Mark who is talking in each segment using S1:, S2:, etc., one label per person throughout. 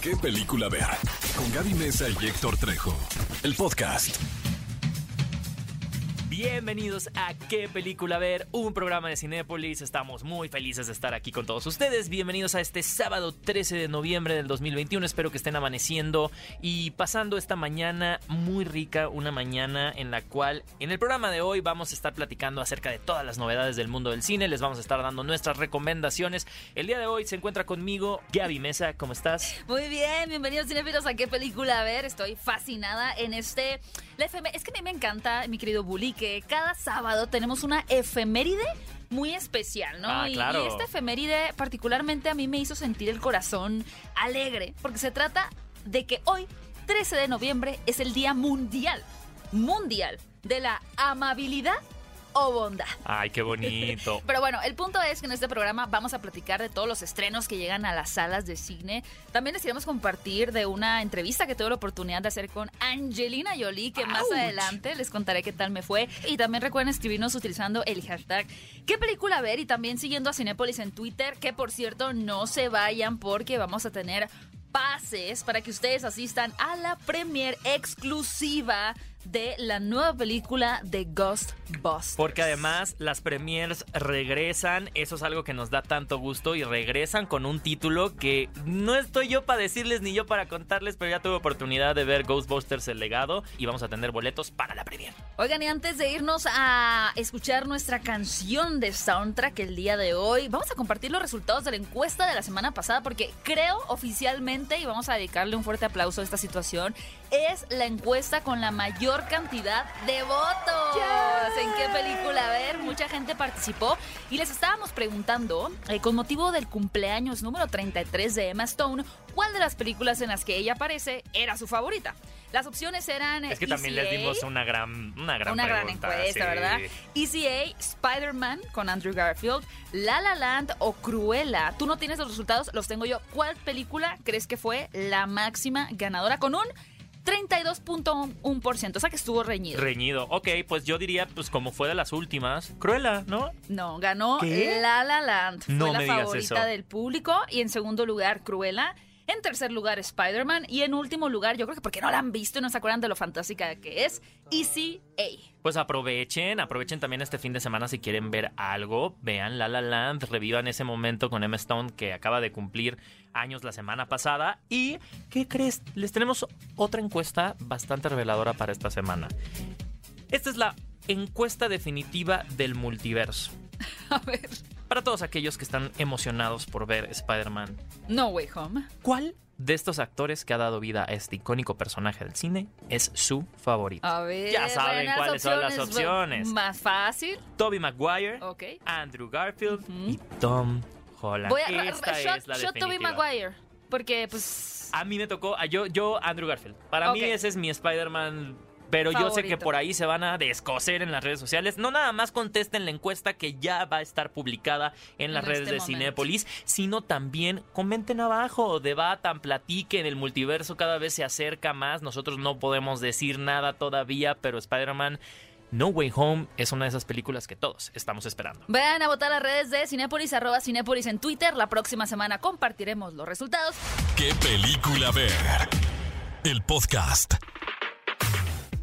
S1: qué película ver. Con Gaby Mesa y Héctor Trejo. El podcast.
S2: Bienvenidos a ¿Qué película ver? Un programa de Cinépolis. Estamos muy felices de estar aquí con todos ustedes. Bienvenidos a este sábado 13 de noviembre del 2021. Espero que estén amaneciendo y pasando esta mañana muy rica, una mañana en la cual en el programa de hoy vamos a estar platicando acerca de todas las novedades del mundo del cine. Les vamos a estar dando nuestras recomendaciones. El día de hoy se encuentra conmigo Gaby Mesa. ¿Cómo estás?
S3: Muy bien, bienvenidos cinéfilos a qué película ver. Estoy fascinada en este. La FM. Es que a mí me encanta, mi querido Bully, que cada sábado tenemos una efeméride muy especial, ¿no?
S2: Ah,
S3: Y- y, esta efeméride particularmente a mí me hizo sentir el corazón alegre, porque se trata de que hoy, 13 de noviembre, es el Día Mundial, Mundial de la Amabilidad o Bondad.
S2: Ay, qué bonito.
S3: Pero bueno, el punto es que en este programa vamos a platicar de todos los estrenos que llegan a las salas de cine. También les queremos compartir de una entrevista que tuve la oportunidad de hacer con Angelina Jolie, que más adelante les contaré qué tal me fue. Y también recuerden escribirnos utilizando el hashtag qué película ver y también siguiendo a Cinépolis en Twitter, que por cierto no se vayan porque vamos a tener pases para que ustedes asistan a la premier exclusiva de la nueva película de Ghostbusters.
S2: Porque además las premiers regresan, eso es algo que nos da tanto gusto y regresan con un título que no estoy yo para decirles ni yo para contarles, pero ya tuve oportunidad de ver Ghostbusters el legado y vamos a tener boletos para la premier.
S3: Oigan, y antes de irnos a escuchar nuestra canción de soundtrack el día de hoy, vamos a compartir los resultados de la encuesta de la semana pasada porque creo oficialmente, y vamos a dedicarle un fuerte aplauso a esta situación, es la encuesta con la mayor cantidad de votos. ¿En qué película? A ver, mucha gente participó y les estábamos preguntando, eh, con motivo del cumpleaños número 33 de Emma Stone, cuál de las películas en las que ella aparece era su favorita. Las opciones eran...
S2: Es que también les
S3: ECA,
S2: dimos una gran, una gran
S3: una gran encuesta,
S2: sí.
S3: ¿verdad? ECA, Spider-Man con Andrew Garfield, La La Land o Cruella. Tú no tienes los resultados, los tengo yo. ¿Cuál película crees que fue la máxima ganadora con un 32.1%? O sea que estuvo reñido.
S2: Reñido. Ok, pues yo diría, pues como fue de las últimas, Cruella, ¿no?
S3: no, ganó
S2: ¿Qué?
S3: La La Land. Fue
S2: No
S3: la
S2: me digas
S3: favorita
S2: eso.
S3: del público. Y en segundo lugar, Cruella. En tercer lugar, Spider-Man. Y en último lugar, yo creo que porque no la han visto y no se acuerdan de lo fantástica que es, ECA.
S2: Pues aprovechen, aprovechen también este fin de semana si quieren ver algo, vean La La Land, revivan ese momento con Emma Stone que acaba de cumplir años la semana pasada y ¿qué crees? Les tenemos otra encuesta bastante reveladora para esta semana. Esta es la encuesta definitiva del multiverso.
S3: A ver.
S2: Para todos aquellos que están emocionados por ver Spider-Man,
S3: No Way Home.
S2: ¿cuál de estos actores que ha dado vida a este icónico personaje del cine es su favorito?
S3: A ver.
S2: Ya saben cuáles son las opciones.
S3: Más fácil.
S2: Toby Maguire. Andrew Garfield y Tom Holland.
S3: Voy a
S2: Esta
S3: shot,
S2: es la
S3: shot Tobey
S2: definitiva.
S3: Maguire. Porque, pues.
S2: A mí me tocó, a yo, yo Andrew Garfield. Para mí ese es mi Spider-Man. Pero yo sé que por ahí se van a descoser en las redes sociales. No nada más contesten la encuesta que ya va a estar publicada en las redes
S3: este
S2: de
S3: momento.
S2: Cinépolis, sino también comenten abajo, debatan, platiquen. El multiverso cada vez se acerca más. Nosotros no podemos decir nada todavía, pero Spider-Man No Way Home es una de esas películas que todos estamos esperando.
S3: Vayan a votar las redes de Cinépolis, arroba Cinépolis en Twitter. La próxima semana compartiremos los resultados.
S1: ¿Qué película ver? El podcast.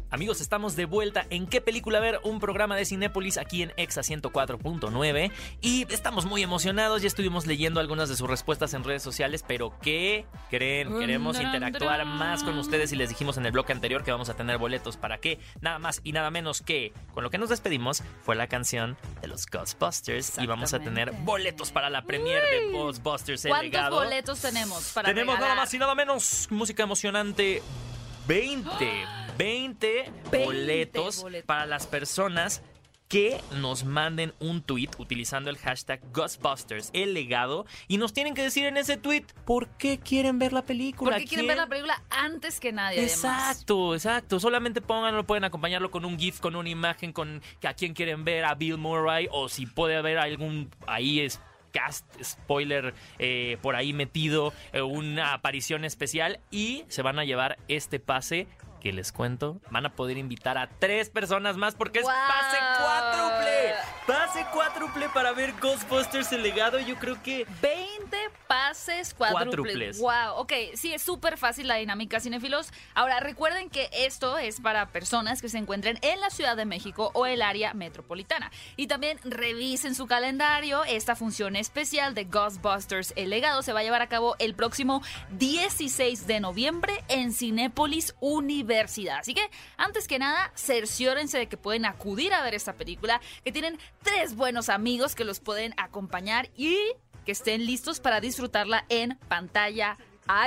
S2: Amigos, estamos de vuelta en ¿Qué película ver? Un programa de Cinépolis aquí en Exa 104.9 y estamos muy emocionados, ya estuvimos leyendo algunas de sus respuestas en redes sociales, pero ¿qué creen? Queremos interactuar más con ustedes y les dijimos en el bloque anterior que vamos a tener boletos para qué, nada más y nada menos que con lo que nos despedimos fue la canción de los Ghostbusters y vamos a tener boletos para la premier de Ghostbusters el
S3: ¿Cuántos
S2: legado.
S3: boletos tenemos para
S2: Tenemos nada más y nada menos música emocionante. 20, 20,
S3: 20
S2: boletos,
S3: boletos.
S2: para las personas que nos manden un tweet utilizando el hashtag Ghostbusters, el legado, y nos tienen que decir en ese tweet por qué quieren ver la película.
S3: Porque quieren ver la película antes que nadie. además.
S2: Exacto, exacto. Solamente pónganlo, pueden acompañarlo con un GIF, con una imagen, con a quién quieren ver, a Bill Murray, o si puede haber algún ahí es cast spoiler eh, por ahí metido, eh, una aparición especial y se van a llevar este pase que les cuento, van a poder invitar a tres personas más porque es pase cuádruple. Pase cuádruple para ver Ghostbusters el legado. Yo creo que
S3: 20 pases cuádruples. Wow, ok, sí, es súper fácil la dinámica cinéfilos. Ahora, recuerden que esto es para personas que se encuentren en la Ciudad de México o el área metropolitana. Y también revisen su calendario. Esta función especial de Ghostbusters El Legado se va a llevar a cabo el próximo 16 de noviembre en Cinépolis Universidad. Así que, antes que nada, cerciórense de que pueden acudir a ver esta película, que tienen tres buenos amigos que los pueden acompañar y que estén listos para disfrutarla en pantalla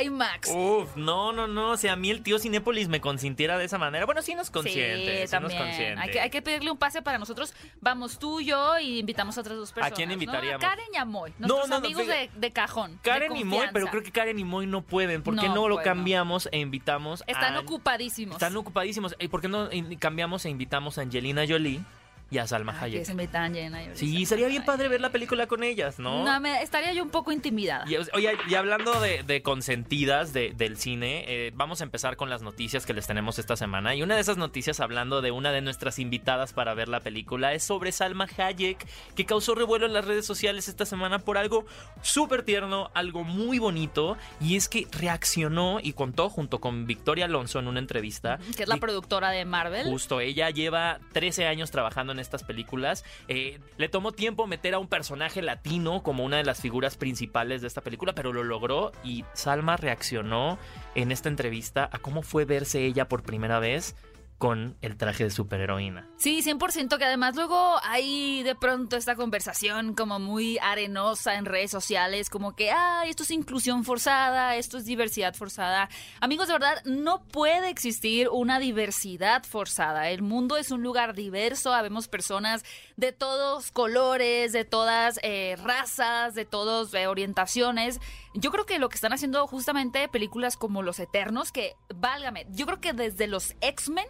S3: IMAX.
S2: Uf, no, no, no. Si a mí el tío Cinépolis me consintiera de esa manera. Bueno, sí nos consiente.
S3: sí,
S2: sí
S3: también.
S2: nos consiente.
S3: Hay que, hay que pedirle un pase para nosotros. Vamos tú, yo y invitamos a otras dos personas.
S2: quién
S3: ¿no?
S2: invitaríamos?
S3: A Karen y a Moy, nuestros
S2: no, no,
S3: amigos de, de cajón. de
S2: Karen y Moy, pero creo que Karen y Moy no pueden. ¿Por qué no, lo cambiamos e invitamos
S3: Están
S2: a...
S3: ocupadísimos.
S2: Están ocupadísimos. ¿Y por qué no cambiamos e invitamos a Angelina Jolie y a Salma
S3: Ay, que
S2: Hayek?
S3: se me tan llena.
S2: Sí, sería bien padre ver la película con ellas, ¿no?
S3: No, me- estaría yo un poco intimidada.
S2: Y, oye, y hablando de, de consentidas de- del cine, eh, vamos a empezar con las noticias que les tenemos esta semana. Y una de esas noticias, hablando de una de nuestras invitadas para ver la película, es sobre Salma Hayek, que causó revuelo en las redes sociales esta semana por algo súper tierno, algo muy bonito, y es que reaccionó y contó junto con Victoria Alonso en una entrevista.
S3: que es la productora de Marvel.
S2: Justo, ella lleva 13 años trabajando en estas películas. Eh, le tomó tiempo meter a un personaje latino como una de las figuras principales de esta película, pero lo logró y Salma reaccionó en esta entrevista a cómo fue verse ella por primera vez con el traje de superheroína.
S3: Sí, 100%, que además luego hay de pronto esta conversación como muy arenosa en redes sociales, como que, ah, esto es inclusión forzada, esto es diversidad forzada. Amigos, de verdad, no puede existir una diversidad forzada. El mundo es un lugar diverso, habemos personas de todos colores, de todas eh, razas, de todas orientaciones. Yo creo que lo que están haciendo justamente películas como Los Eternos, que, válgame, yo creo que desde los X-Men,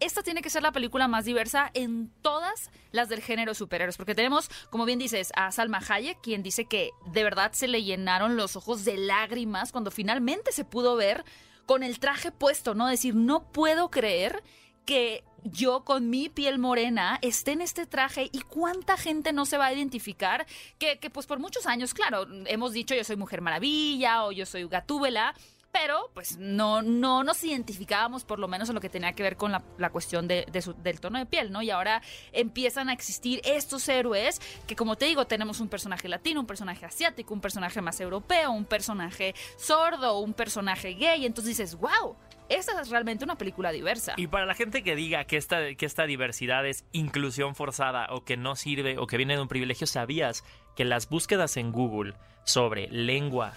S3: esta tiene que ser la película más diversa en todas las del género superhéroes, porque tenemos, como bien dices, a Salma Hayek, quien dice que de verdad se le llenaron los ojos de lágrimas cuando finalmente se pudo ver con el traje puesto, ¿no? Decir, no puedo creer que yo con mi piel morena esté en este traje y cuánta gente no se va a identificar que, pues por muchos años, claro, hemos dicho yo soy Mujer Maravilla o yo soy Gatúbela, pero pues no, no nos identificábamos por lo menos en lo que tenía que ver con la, cuestión de, del tono de piel, ¿no? Y ahora empiezan a existir estos héroes que como te digo, tenemos un personaje latino, un personaje asiático, un personaje más europeo, un personaje sordo, un personaje gay, entonces dices, wow, esta es realmente una película diversa.
S2: Y para la gente que diga que esta, que esta diversidad es inclusión forzada o que no sirve o que viene de un privilegio, ¿sabías que las búsquedas en Google sobre lengua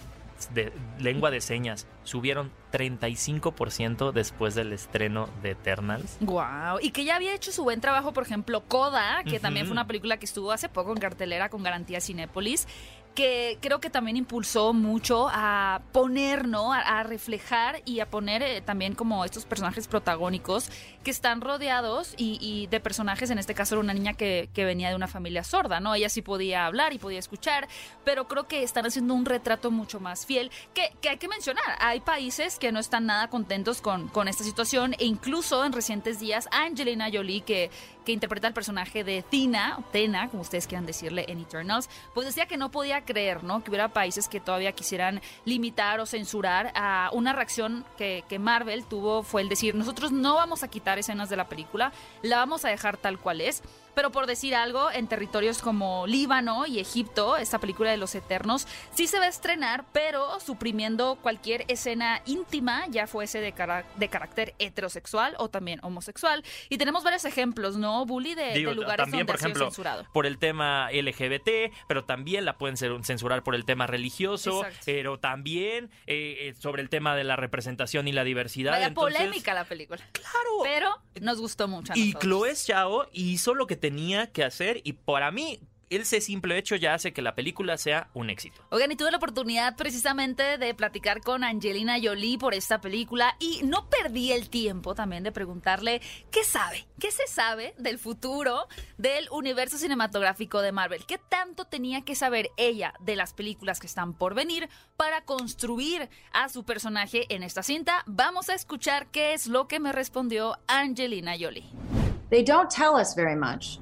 S2: de, lengua de señas subieron 35% después del estreno de Eternals?
S3: Wow, y que ya había hecho su buen trabajo, por ejemplo, Coda, que también fue una película que estuvo hace poco en cartelera con garantía Cinépolis, que creo que también impulsó mucho a poner, ¿no? A, reflejar y a poner eh, también como estos personajes protagónicos que están rodeados y, de personajes, en este caso era una niña que, venía de una familia sorda, ¿no? Ella sí podía hablar y podía escuchar, pero creo que están haciendo un retrato mucho más fiel, que, que hay que mencionar, hay países que no están nada contentos con, con esta situación e incluso en recientes días Angelina Jolie, que, que interpreta el personaje de Tina, Tena, como ustedes quieran decirle en Eternals, pues decía que no podía creer, ¿no? Que hubiera países que todavía quisieran limitar o censurar a una reacción que Marvel tuvo fue el decir, nosotros no vamos a quitar escenas de la película, la vamos a dejar tal cual es. Pero por decir algo, en territorios como Líbano y Egipto, esta película de los Eternos sí se va a estrenar, pero suprimiendo cualquier escena íntima, ya fuese de, cara- de carácter heterosexual o también homosexual. Y tenemos varios ejemplos, ¿no, Bully? De,
S2: Digo,
S3: de lugares
S2: también,
S3: donde
S2: por
S3: ha sido
S2: ejemplo,
S3: censurado.
S2: por el tema LGBT, pero también la pueden censurar por el tema religioso,
S3: Exacto.
S2: pero también eh, eh, sobre el tema de la representación y la diversidad.
S3: Vaya
S2: Entonces,
S3: polémica la película.
S2: Claro.
S3: Pero nos gustó mucho. a
S2: Y. Chloe Zhao hizo lo que tenía que hacer y para mí ese simple hecho ya hace que la película sea un éxito.
S3: Oigan, y tuve la oportunidad precisamente de platicar con Angelina Jolie por esta película y no perdí el tiempo también de preguntarle qué sabe, qué se sabe del futuro del universo cinematográfico de Marvel, qué tanto tenía que saber ella de las películas que están por venir para construir a su personaje en esta cinta. Vamos a escuchar qué es lo que me respondió Angelina Jolie.
S4: They don't tell us very much.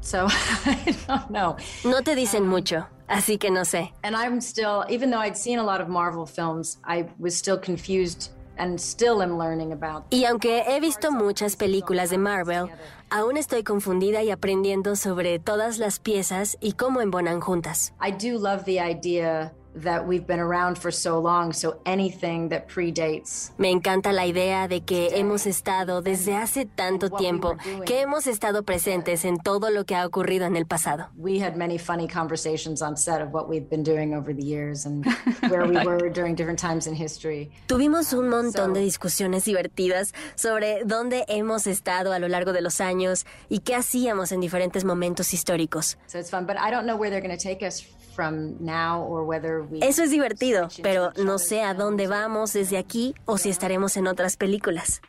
S4: So I don't know.
S5: No te dicen mucho, así que no sé.
S4: And I'm still, even though I'd seen a lot of Marvel films, I was still confused and still am learning about.
S5: Y aunque he visto muchas películas de Marvel, aún estoy confundida y aprendiendo sobre todas las piezas y cómo embonan juntas.
S4: I do love the idea that we've been around for so long, so anything that predates.
S5: Me encanta la idea de que hemos estado desde hace tanto tiempo, que hemos estado presentes en todo lo que ha ocurrido en el pasado.
S4: We had many funny conversations on set of what we've been doing over the years and where we were during different times in history.
S5: Tuvimos un montón de discusiones divertidas sobre dónde hemos estado a lo largo de los años y qué hacíamos en diferentes momentos históricos.
S4: So it's fun, but I don't know where they're going to take us from now or whether we
S5: Eso es divertido, pero no sé a dónde vamos desde aquí o si estaremos en otras películas.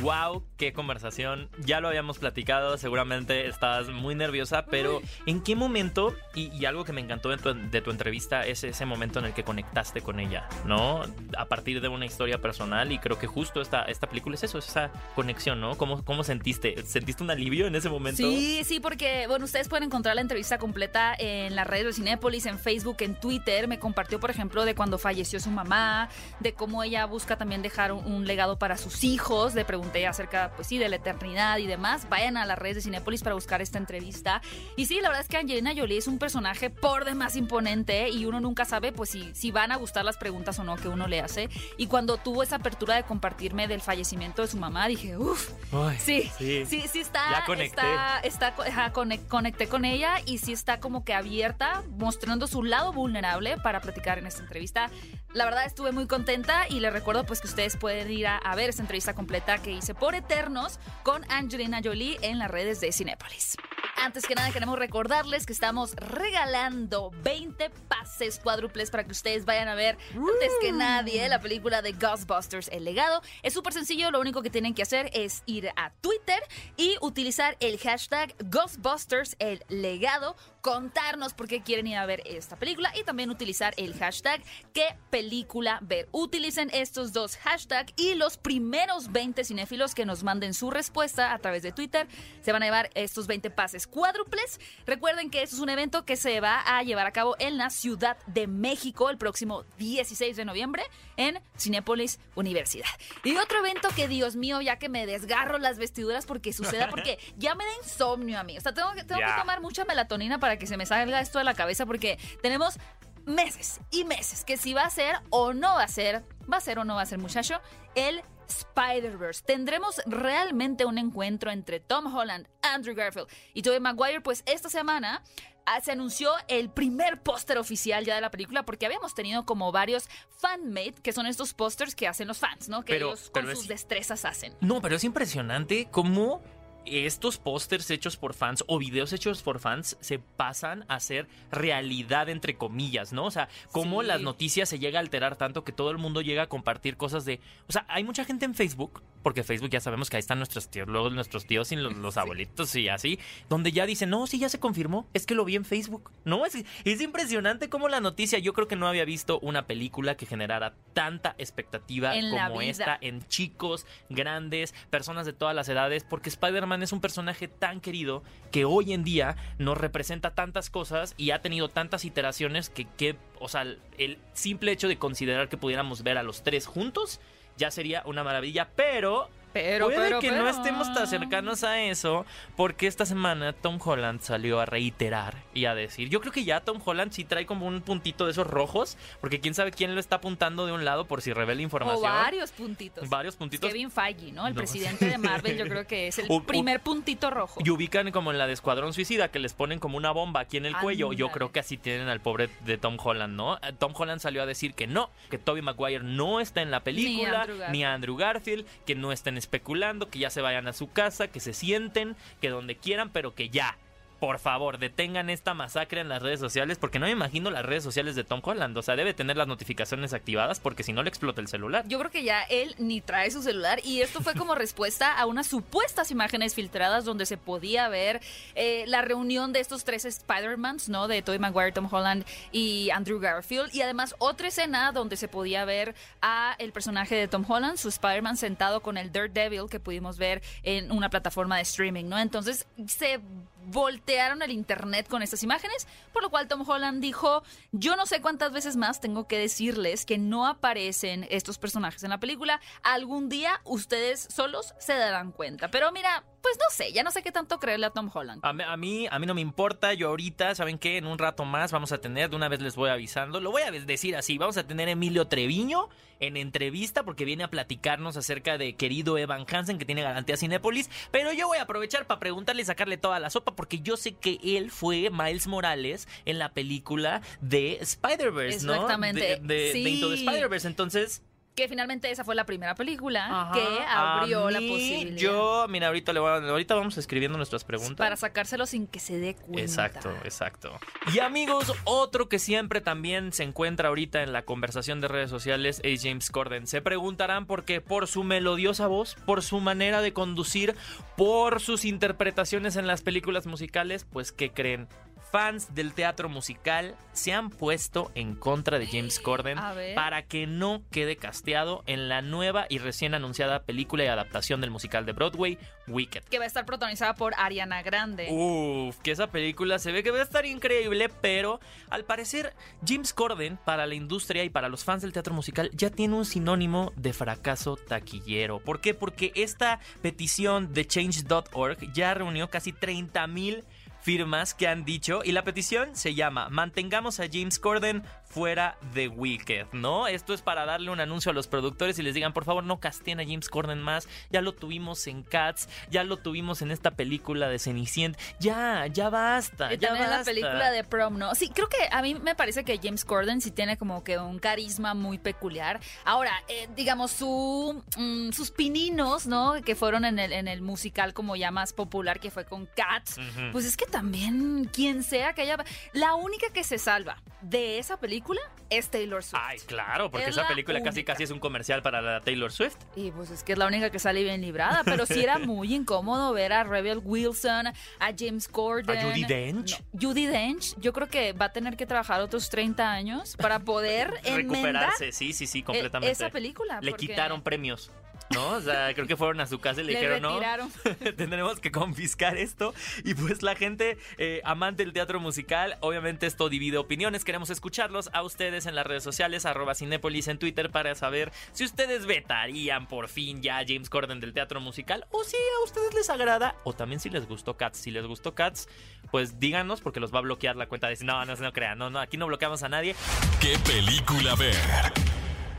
S2: Wow, qué conversación. Ya lo habíamos platicado, seguramente estabas muy nerviosa, pero ¿en qué momento? Y, y algo que me encantó de tu, de tu, entrevista es ese momento en el que conectaste con ella, ¿no? A partir de una historia personal y creo que justo esta, esta película es eso, es esa conexión, ¿no? ¿Cómo, ¿Cómo sentiste? ¿Sentiste un alivio en ese momento?
S3: Sí, sí, porque, bueno, ustedes pueden encontrar la entrevista completa en las redes de Cinépolis, en Facebook, en Twitter. Me compartió, por ejemplo, de cuando falleció su mamá, de cómo ella busca también dejar un, un legado para sus hijos, de pregunté acerca, pues sí, de la eternidad y demás. Vayan a las redes de Cinépolis para buscar esta entrevista. Y sí, la verdad es que Angelina Jolie es un personaje por demás imponente y uno nunca sabe, pues, si, si van a gustar las preguntas o no que uno le hace. Y cuando tuvo esa apertura de compartirme del fallecimiento de su mamá, dije, uff, sí, sí, sí, sí, está,
S2: ya conecté.
S3: está, está ajá, conecté con ella y sí está como que abierta, mostrando su lado vulnerable para platicar en esta entrevista. La verdad estuve muy contenta y les recuerdo pues que ustedes pueden ir a, a ver esta entrevista completa que hice por Eternos con Angelina Jolie en las redes de Cinépolis. Antes que nada queremos recordarles que estamos regalando 20 pases cuádruples para que ustedes vayan a ver antes que nadie la película de Ghostbusters El legado. Es súper sencillo, lo único que tienen que hacer es ir a Twitter y utilizar el hashtag Ghostbusters El legado, contarnos por qué quieren ir a ver esta película y también utilizar el hashtag qué película ver. Utilicen estos dos hashtags y los primeros 20 cinéfilos que nos manden su respuesta a través de Twitter se van a llevar estos 20 pases cuádruples. Recuerden que esto es un evento que se va a llevar a cabo en la Ciudad de México el próximo 16 de noviembre en Cinépolis Universidad. Y otro evento que, Dios mío, ya que me desgarro las vestiduras porque suceda, porque ya me da insomnio a mí. O sea, tengo, tengo que tomar mucha melatonina para que se me salga esto de la cabeza porque tenemos meses y meses que si va a ser o no va a ser, va a ser o no va a ser, muchacho, el Spider-Verse. Tendremos realmente un encuentro entre Tom Holland, Andrew Garfield y Tobey Maguire, pues esta semana ah, se anunció el primer póster oficial ya de la película porque habíamos tenido como varios fan-made, que son estos pósters que hacen los fans, ¿no? Que
S2: Pero-
S3: ellos con
S2: pero
S3: sus
S2: es-
S3: destrezas hacen.
S2: No, pero es impresionante cómo estos pósters hechos por fans o videos hechos por fans se pasan a ser realidad entre comillas, ¿no? O sea, cómo
S3: Sí.
S2: las noticias se llega a alterar tanto que todo el mundo llega a compartir cosas de... O sea, hay mucha gente en Facebook, porque Facebook ya sabemos que ahí están nuestros tíos, luego nuestros tíos y los, los abuelitos y así, donde ya dicen, no, sí, ya se confirmó, es que lo vi en Facebook, ¿no? Es, es impresionante cómo la noticia, yo creo que no había visto una película que generara tanta expectativa
S3: En
S2: como esta en chicos, grandes, personas de todas las edades, porque Spider-Man es un personaje tan querido que hoy en día nos representa tantas cosas y ha tenido tantas iteraciones que, que o sea, el simple hecho de considerar que pudiéramos ver a los tres juntos ya sería una maravilla, pero...
S3: Pero,
S2: Puede
S3: pero,
S2: que no estemos tan cercanos a eso, porque esta semana Tom Holland salió a reiterar y a decir. Yo creo que ya Tom Holland sí trae como un puntito de esos rojos, porque quién sabe quién lo está apuntando de un lado por si revela
S3: O
S2: información.
S3: varios puntitos.
S2: Varios puntitos.
S3: Kevin Feige, ¿no? El
S2: No.
S3: presidente de Marvel, yo creo que es el primer puntito rojo.
S2: Y ubican como en la de Escuadrón Suicida, que les ponen como una bomba aquí en el cuello. Yo creo que así tienen al pobre de Tom Holland, ¿no? Eh, Tom Holland salió a decir que no, que Toby Maguire no está en la película,
S3: Andrew Garfield.
S2: ni Andrew Garfield, que no estén especulando, que ya se vayan a su casa, que se sienten, que donde quieran, pero que ya. Por favor, detengan esta masacre en las redes sociales, porque no me imagino las redes sociales de Tom Holland. O sea, debe tener las notificaciones activadas, porque si no le explota el celular.
S3: Yo creo que ya él ni trae su celular y esto fue como respuesta a unas supuestas imágenes filtradas donde se podía ver eh, la reunión de estos tres Spider-Mans, ¿no? De Tobey Maguire, Tom Holland y Andrew Garfield y además otra escena donde se podía ver a el personaje de Tom Holland, su Spider-Man sentado con el Daredevil que pudimos ver en una plataforma de streaming, ¿no? Entonces se voltearon el internet con estas imágenes, por lo cual Tom Holland dijo, yo no sé cuántas veces más tengo que decirles que no aparecen estos personajes en la película, algún día ustedes solos se darán cuenta. Pero mira, pues no sé, ya no sé qué tanto creerle a Tom Holland.
S2: A, mí, a mí no me importa, yo ahorita, ¿saben qué? En un rato más vamos a tener, de una vez les voy avisando, lo voy a decir así, vamos a tener Emilio Treviño en entrevista porque viene a platicarnos acerca de querido Evan Hansen que tiene garantía Cinépolis, pero yo voy a aprovechar para preguntarle y sacarle toda la sopa porque yo sé que él fue Miles Morales en la película de Spider-Verse, ¿no?
S3: Exactamente.
S2: De, de, Into the Spider-Verse, entonces
S3: que finalmente esa fue la primera película que abrió la posibilidad.
S2: Yo, mira, ahorita, le ahorita vamos escribiendo nuestras preguntas.
S3: Para sacárselo sin que se dé cuenta.
S2: Exacto, exacto. Y amigos, otro que siempre también se encuentra ahorita en la conversación de redes sociales es James Corden. Se preguntarán por qué, por su melodiosa voz, por su manera de conducir, por sus interpretaciones en las películas musicales, pues ¿qué creen? Fans del teatro musical se han puesto en contra de James Corden para que no quede casteado en la nueva y recién anunciada película y adaptación del musical de Broadway, Wicked.
S3: Que va a estar protagonizada por Ariana Grande.
S2: Uf, que esa película se ve que va a estar increíble, pero al parecer James Corden para la industria y para los fans del teatro musical ya tiene un sinónimo de fracaso taquillero. ¿Por qué? Porque esta petición de change.org ya reunió casi 30 mil firmas que han dicho y la petición se llama Mantengamos a James Corden fuera de Wicked, ¿no? Esto es para darle un anuncio a los productores y les digan, por favor, no casteen a James Corden más. Ya lo tuvimos en Cats, ya lo tuvimos en esta película de Cenicienta. Ya, ya basta.
S3: Y
S2: ya
S3: también la película de Prom, ¿no? Sí, creo que a mí me parece que James Corden sí tiene como que un carisma muy peculiar. Ahora, eh, digamos, su, mm, sus pininos, ¿no? Que fueron en el, en el musical como ya más popular que fue con Cats. Pues es que también, quien sea que haya... La única que se salva de esa película es Taylor Swift.
S2: Ay, claro, porque esa película casi casi es un comercial para la Taylor Swift.
S3: Y pues es que es la única que sale bien librada, pero sí era muy incómodo ver a Rebel Wilson, a James Corden.
S2: A Judy Dench.
S3: Judy Dench, yo creo que va a tener que trabajar otros 30 años para poder
S2: recuperarse, sí, sí, sí, completamente.
S3: Esa película.
S2: Le quitaron premios. ¿No? O sea, creo que fueron a su casa y le, dijeron, no, tendremos que confiscar esto. Y pues la gente eh, amante del teatro musical, obviamente esto divide opiniones. Queremos escucharlos a ustedes en las redes sociales, arroba Cinépolis en Twitter, para saber si ustedes vetarían por fin ya a James Corden del teatro musical o si a ustedes les agrada o también si les gustó Cats. Si les gustó Cats, pues díganos porque los va a bloquear la cuenta de no, no, no crean, no, no, aquí no bloqueamos a nadie.
S1: ¿Qué película ver?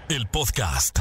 S1: El podcast.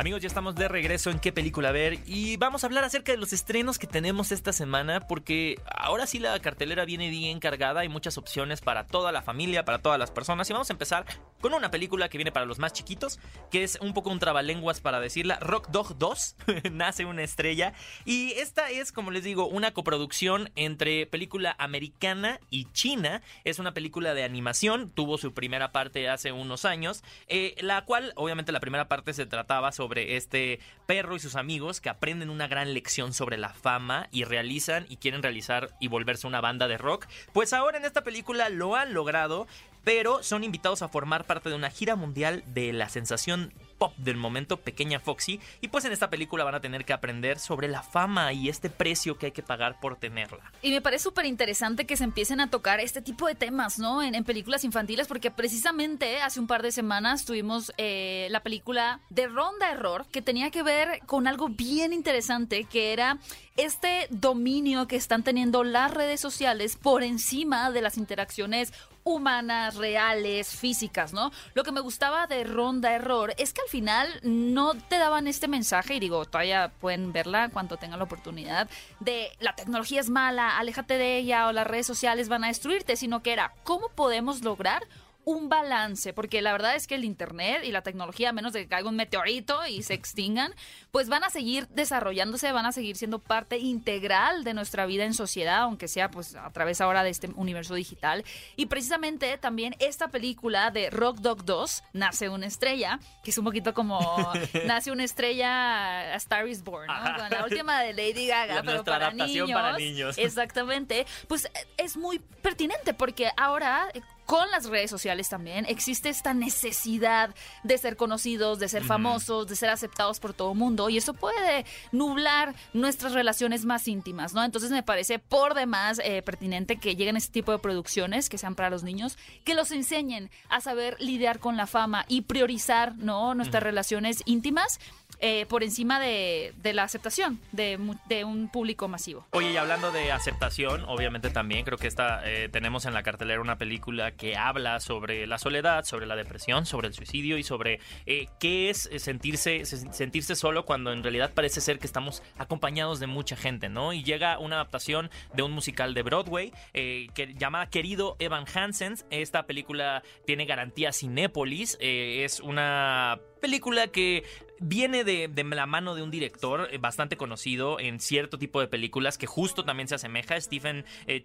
S2: Amigos, ya estamos de regreso en qué película ver y vamos a hablar acerca de los estrenos que tenemos esta semana porque ahora sí la cartelera viene bien cargada, hay muchas opciones para toda la familia, para todas las personas y vamos a empezar con una película que viene para los más chiquitos, que es un poco un trabalenguas para decirla, Rock Dog 2, nace una estrella y esta es, como les digo, una coproducción entre película americana y china, es una película de animación, tuvo su primera parte hace unos años, eh, la cual obviamente la primera parte se trataba sobre sobre este perro y sus amigos que aprenden una gran lección sobre la fama y realizan y quieren realizar y volverse una banda de rock. Pues ahora en esta película lo han logrado, pero son invitados a formar parte de una gira mundial de la sensación pop del momento, Pequeña Foxy, y pues en esta película van a tener que aprender sobre la fama y este precio que hay que pagar por tenerla.
S3: Y me parece súper interesante que se empiecen a tocar este tipo de temas, ¿no? En, películas infantiles, porque precisamente hace un par de semanas tuvimos eh, la película de Ronda Error, que tenía que ver con algo bien interesante, que era este dominio que están teniendo las redes sociales por encima de las interacciones humanas, reales, físicas, ¿no? Lo que me gustaba de Ronda Error es que al final no te daban este mensaje, y digo, todavía pueden verla cuando tengan la oportunidad, de la tecnología es mala, aléjate de ella o las redes sociales van a destruirte, sino que era, ¿cómo podemos lograr un balance, porque la verdad es que el Internet y la tecnología, a menos de que caiga un meteorito y se extingan, pues van a seguir desarrollándose, van a seguir siendo parte integral de nuestra vida en sociedad, aunque sea pues a través ahora de este universo digital. Y precisamente también esta película de Rock Dog 2, Nace una estrella, que es un poquito como Nace una estrella, A Star is Born, ¿no? la última de Lady Gaga, pero para niños,
S2: para niños.
S3: Exactamente. Pues es muy pertinente porque ahora con las redes sociales también existe esta necesidad de ser conocidos, de ser famosos, de ser aceptados por todo el mundo y eso puede nublar nuestras relaciones más íntimas, ¿no? Entonces me parece por demás eh, pertinente que lleguen este tipo de producciones que sean para los niños, que los enseñen a saber lidiar con la fama y priorizar, ¿no? Nuestras relaciones íntimas eh, por encima de, la aceptación de, un público masivo.
S2: Oye, y hablando de aceptación, obviamente también creo que esta, eh, tenemos en la cartelera una película que habla sobre la soledad, sobre la depresión, sobre el suicidio y sobre eh, qué es sentirse, sentirse solo cuando en realidad parece ser que estamos acompañados de mucha gente, ¿no? Y llega una adaptación de un musical de Broadway que llama Querido Evan Hansen. Esta película tiene garantía Cinépolis, es una película que viene de, la mano de un director eh, bastante conocido en cierto tipo de películas que justo también se asemeja a Stephen eh.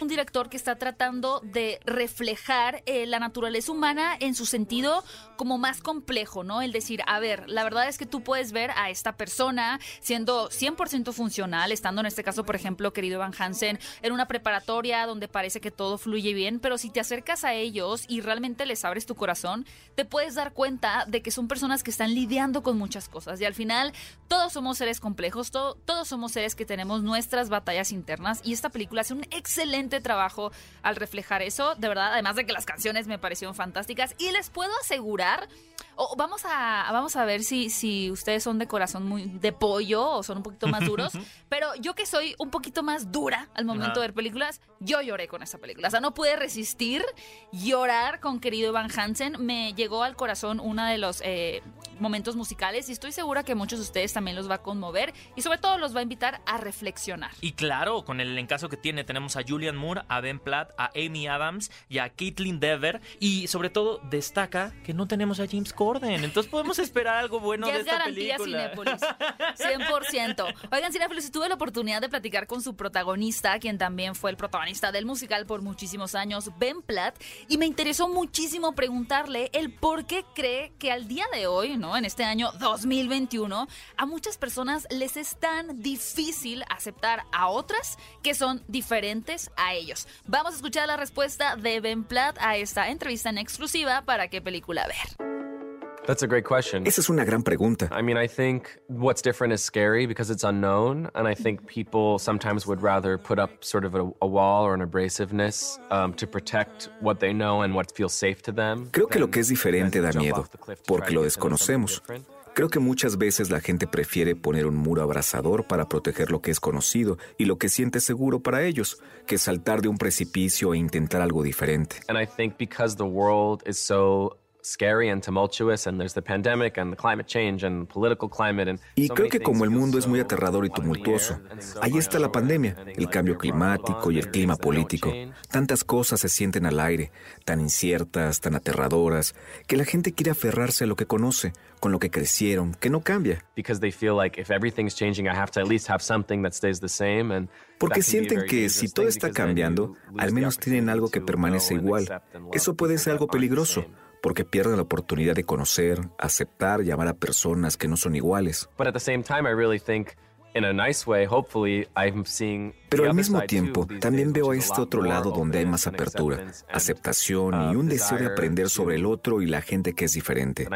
S3: Un director que está tratando de reflejar eh, la naturaleza humana en su sentido como más complejo, ¿no? El decir, a ver, la verdad es que tú puedes ver a esta persona siendo 100% funcional, estando en este caso, por ejemplo, querido Van Hansen, en una preparatoria donde parece que todo fluye bien, pero si te acercas a ellos y realmente les abres tu corazón, te puedes dar cuenta de que son personas que están lidiando con muchas cosas. Y al final todos somos seres complejos, todos somos seres que tenemos nuestras batallas internas. Y esta película hace un excelente trabajo al reflejar eso, de verdad, además de que las canciones me parecieron fantásticas. Y les puedo asegurar vamos a vamos a ver si, si ustedes son de corazón muy de pollo o son un poquito más duros. pero yo que soy un poquito más dura al momento de ver películas, yo lloré con esta película. O sea, no pude resistir llorar con querido Van Hansen. Me llegó al corazón uno de los eh, momentos musicales y estoy segura que muchos de ustedes también los va a conmover y sobre todo los va a invitar a reflexionar.
S2: Y claro, con el encaso que tiene, tenemos a Julian Moore, a Ben Platt, a Amy Adams y a Caitlin Dever y sobre todo destaca que no tenemos a James Corden. Entonces podemos esperar algo bueno de esta
S3: garantía
S2: película.
S3: 100%. Oigan, Cinepolis, tuve la oportunidad de platicar con su protagonista, quien también fue el protagonista del musical por muchísimos años, Ben Platt, y me interesó muchísimo preguntarle el por qué cree que al día de hoy, ¿no? En este año 2021, a muchas personas les es tan difícil aceptar a otras que son diferentes a ellos. Vamos a escuchar la respuesta de Ben Platt a esta entrevista en exclusiva para qué película ver.
S6: That's a great question.
S7: Esa es una gran pregunta.
S6: I mean, I think what's different is scary because it's unknown, and I think people sometimes would rather put up sort of a, a wall or an abrasiveness um, to protect what they know and what feels safe to them.
S7: Creo que lo que es diferente da miedo, porque lo desconocemos. Creo que muchas veces la gente prefiere poner un muro abrasador para proteger lo que es conocido y lo que siente seguro para ellos, que saltar de un precipicio e intentar algo diferente.
S6: And I think because the world is so
S7: y creo que como el mundo es muy aterrador y tumultuoso, ahí está la pandemia, el cambio climático y el clima político. Tantas cosas se sienten al aire, tan inciertas, tan aterradoras, que la gente quiere aferrarse a lo que conoce, con lo que crecieron, que no cambia. Porque sienten que si todo está cambiando, al menos tienen algo que permanece igual. Eso puede ser algo peligroso porque pierden la oportunidad de conocer, aceptar y amar a personas que no son iguales. Pero al mismo tiempo, también veo a este otro lado donde hay más apertura, aceptación y un deseo de aprender sobre el otro y la gente que es diferente.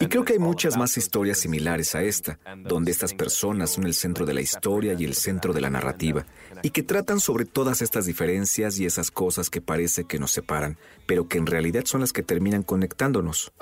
S7: Y creo que hay muchas más historias similares a esta, donde estas personas son el centro de la historia y el centro de la narrativa, y que tratan sobre todas estas diferencias y esas cosas que parece que nos separan, pero que en realidad son las que terminan conectándonos.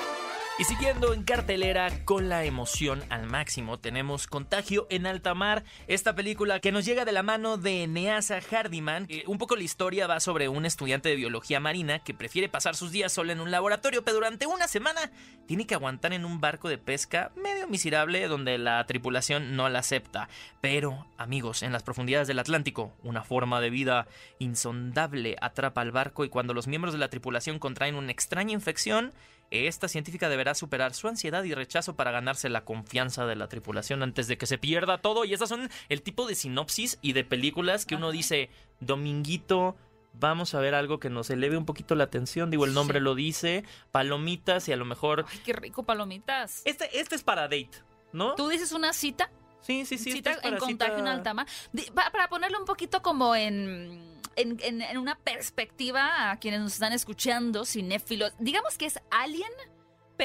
S2: Y siguiendo en cartelera con la emoción al máximo, tenemos Contagio en Alta Mar, esta película que nos llega de la mano de Neasa Hardiman. un poco la historia va sobre un estudiante de biología marina que prefiere pasar sus días solo en un laboratorio, pero durante una semana tiene que aguantar en un barco de pesca medio miserable donde la tripulación no la acepta. Pero, amigos, en las profundidades del Atlántico, una forma de vida insondable atrapa al barco y cuando los miembros de la tripulación contraen una extraña infección, esta científica deberá superar su ansiedad y rechazo para ganarse la confianza de la tripulación antes de que se pierda todo. Y esas son el tipo de sinopsis y de películas que uno dice, Dominguito, vamos a ver algo que nos eleve un poquito la atención. Digo, el nombre lo dice, palomitas y a lo mejor...
S3: Ay, qué rico, palomitas.
S2: Este, este es para date, ¿no?
S3: ¿Tú dices una cita?
S2: Sí, sí, sí. Es
S3: en contagio en alta mar. Para ponerlo un poquito como en, en, en- en una perspectiva a quienes nos están escuchando, cinéfilos, digamos que es Alien,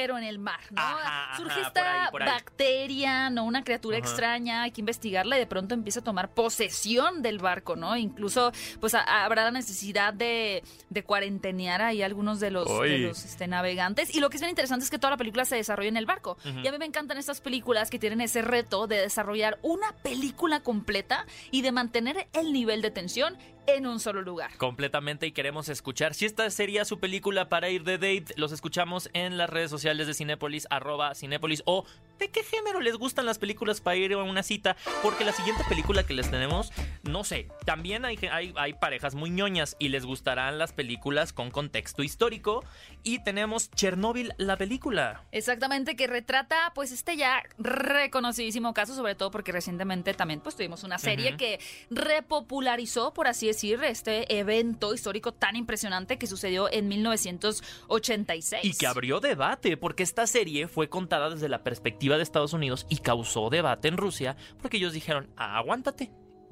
S3: pero en el mar, ¿no?
S2: Ajá,
S3: Surge
S2: ajá,
S3: esta
S2: por ahí, por ahí.
S3: bacteria, ¿no? Una criatura
S2: Ajá.
S3: extraña, hay que investigarla y de pronto empieza a tomar posesión del barco, ¿no? Incluso, pues a- habrá la necesidad de, de cuarentenear ahí algunos de los, de
S2: Uy.
S3: los este, navegantes. Y lo que es bien interesante es que toda la película se desarrolla en el barco.
S2: Ujú.
S3: Y a mí me encantan estas películas que tienen ese reto de desarrollar una película completa y de mantener el nivel de tensión en un solo lugar.
S2: Completamente y queremos escuchar. Si esta sería su película para ir de date, los escuchamos en las redes sociales de Cinépolis, arroba Cinépolis, o de qué género les gustan las películas para ir a una cita, porque la siguiente película que les tenemos, no sé, también hay, hay, hay parejas muy ñoñas y les gustarán las películas con contexto histórico, y tenemos Chernobyl, la película.
S3: Exactamente, que retrata pues este ya reconocidísimo caso, sobre todo porque recientemente también pues tuvimos una serie que repopularizó, por así decir, este evento histórico tan impresionante que sucedió en 1986.
S2: Y que abrió debate, porque esta serie fue contada desde la perspectiva de Estados Unidos y causó debate en Rusia, porque ellos dijeron, ah, aguántate,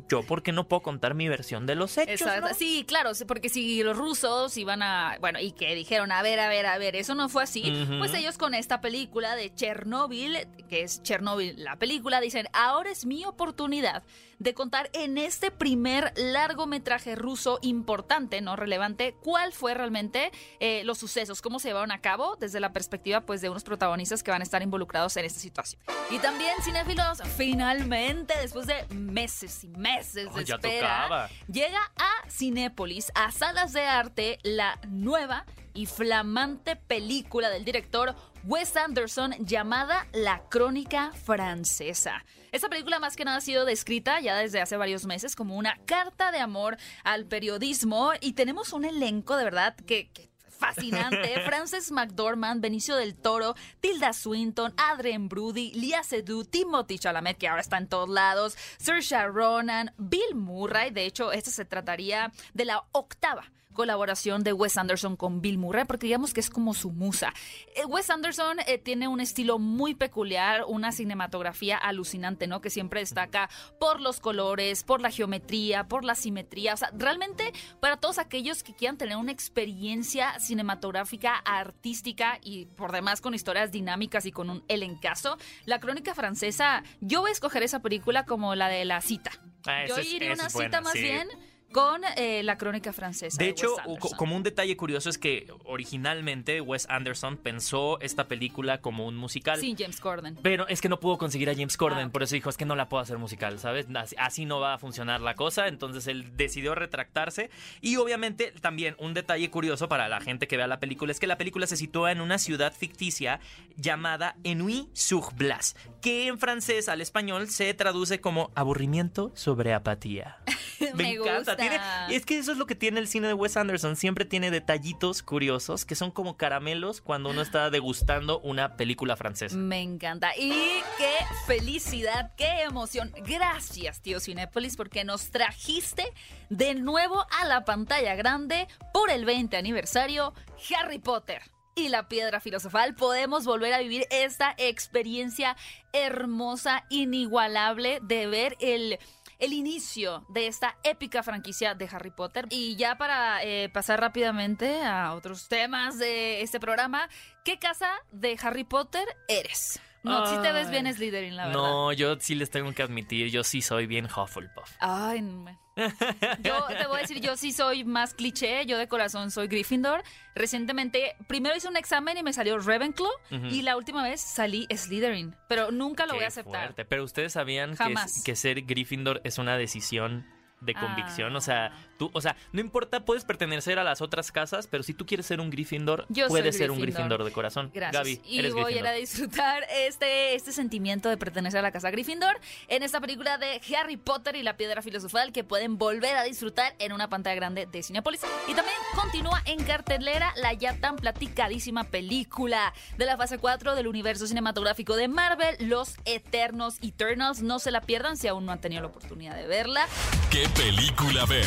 S2: yo porque no puedo contar mi versión de los hechos.
S3: Exacto.
S2: ¿no?".
S3: Sí, claro, porque si los rusos iban a, bueno, y que dijeron, a ver, a ver, a ver, eso no fue así, pues ellos con esta película de Chernobyl, que es Chernobyl la película, dicen, ahora es mi oportunidad de contar en este primer largometraje ruso importante, ¿no? Relevante, cuál fue realmente eh, los sucesos, cómo se llevaron a cabo desde la perspectiva, pues, de unos protagonistas que van a estar involucrados en esta situación. Y también, cinéfilos, finalmente, después de meses y meses de espera. Llega a Cinépolis, a salas de arte, la nueva y flamante película del director Wes Anderson llamada La Crónica Francesa. Esta película más que nada ha sido descrita ya desde hace varios meses como una carta de amor al periodismo y tenemos un elenco de verdad que... que Fascinante. Frances McDormand, Benicio del Toro, Tilda Swinton, Adrien Brody, Lia Seydoux, Timothy Chalamet, que ahora está en todos lados, Saoirse Ronan, Bill Murray. De hecho, esta se trataría de la octava colaboración de Wes Anderson con Bill Murray, porque digamos que es como su musa. Eh, Wes Anderson eh, tiene un estilo muy peculiar, una cinematografía alucinante, ¿no? Que siempre destaca por los colores, por la geometría, por la simetría. O sea, realmente para todos aquellos que quieran tener una experiencia cinematográfica, artística y por demás con historias dinámicas y con un elencazo, la crónica francesa, yo voy a escoger esa película como la de la cita.
S2: Ah,
S3: yo iría a una
S2: es buena,
S3: cita más
S2: sí.
S3: bien con eh, la crónica francesa.
S2: De hecho, como un detalle curioso es que originalmente Wes Anderson pensó esta película como un musical.
S3: Sin James Corden.
S2: Pero es que no pudo conseguir a James Corden,
S3: Ah,
S2: por eso dijo, es que no la puedo hacer musical, ¿sabes? Así, así no va a funcionar la cosa, entonces él decidió retractarse. Y obviamente también un detalle curioso para la gente que vea la película es que la película se sitúa en una ciudad ficticia llamada Ennui-sur-Blas, que en francés al español se traduce como aburrimiento sobre apatía.
S3: Me
S2: encanta. Tiene- y es que eso es lo que tiene el cine de Wes Anderson. Siempre tiene detallitos curiosos que son como caramelos cuando uno está degustando una película francesa.
S3: Me encanta. Y qué felicidad, qué emoción. Gracias, tío Cinépolis, porque nos trajiste de nuevo a la pantalla grande por el 20 aniversario Harry Potter. Y la piedra filosofal, podemos volver a vivir esta experiencia hermosa, inigualable de ver el, el inicio de esta épica franquicia de Harry Potter. Y ya para eh, pasar rápidamente a otros temas de este programa, ¿qué casa de Harry Potter eres? No, si te ves bien. Slytherin, la verdad.
S2: No, yo sí les tengo que admitir, yo sí soy bien Hufflepuff.
S3: Ay, no. Yo te voy a decir, yo sí soy más cliché, yo de corazón soy Gryffindor. Recientemente, primero hice un examen y me salió Ravenclaw y la última vez salí Slytherin, pero nunca lo voy a aceptar.
S2: fuerte. Pero ustedes sabían que, ser Gryffindor es una decisión de convicción,
S3: Ah.
S2: o sea, tú, o sea, no importa, puedes pertenecer a las otras casas, pero si tú quieres ser un Gryffindor,
S3: Yo soy
S2: puedes ser un
S3: Gryffindor.
S2: De corazón.
S3: Gracias.
S2: Gaby,
S3: y
S2: eres
S3: voy a ir
S2: Gryffindor.
S3: a disfrutar este, este sentimiento de pertenecer a la casa Gryffindor en esta película de Harry Potter y la Piedra Filosofal que pueden volver a disfrutar en una pantalla grande de Cinepolis. Y también continúa en cartelera la ya tan platicadísima película de la fase 4 del universo cinematográfico de Marvel, Los Eternos Eternals. No se la pierdan si aún no han tenido la oportunidad de verla.
S1: ¿Qué película ver?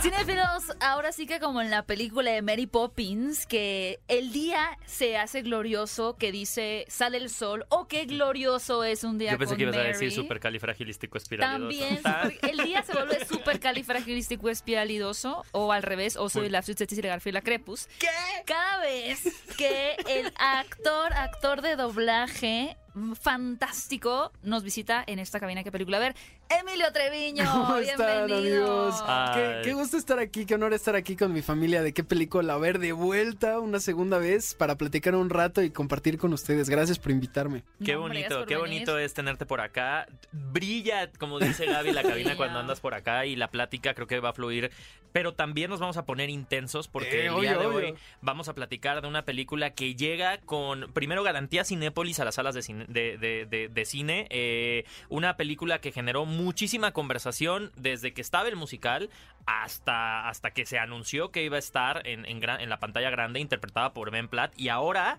S3: Cinefilos, ahora sí que como en la película de Mary Poppins, que el día se hace glorioso, que dice sale el sol, o qué glorioso es un día
S2: Yo pensé
S3: con
S2: que ibas a decir supercalifragilístico espiralidoso.
S3: También, super- el día se vuelve súper califragilístico espiralidoso, o al revés, o soy la la Crepus. ¿Qué? Cada vez que el actor, actor de doblaje mm, fantástico nos visita en esta cabina, ¿qué película? A ver, Emilio Treviño,
S8: ¿Cómo están,
S3: bienvenido.
S8: amigos? Qué, qué gusto estar aquí, qué honor estar aquí con mi familia. ¿De qué película? A ver, de vuelta una segunda vez para platicar un rato y compartir con ustedes. Gracias por invitarme.
S2: Qué
S3: No,
S2: bonito, qué
S3: venir.
S2: bonito es tenerte por acá. Brilla, como dice Gaby, la cabina cuando andas por acá y la plática creo que va a fluir. Pero también nos vamos a poner intensos porque
S8: Eh,
S2: el día
S8: obvio,
S2: de
S8: obvio.
S2: hoy vamos a platicar de una película que llega con, primero, garantía Cinépolis a las salas de cine. de- de- de- de cine. Eh, una película que generó muchísima conversación desde que estaba el musical hasta, hasta que se anunció que iba a estar en, en gran- en la pantalla grande interpretada por Ben Platt. Y ahora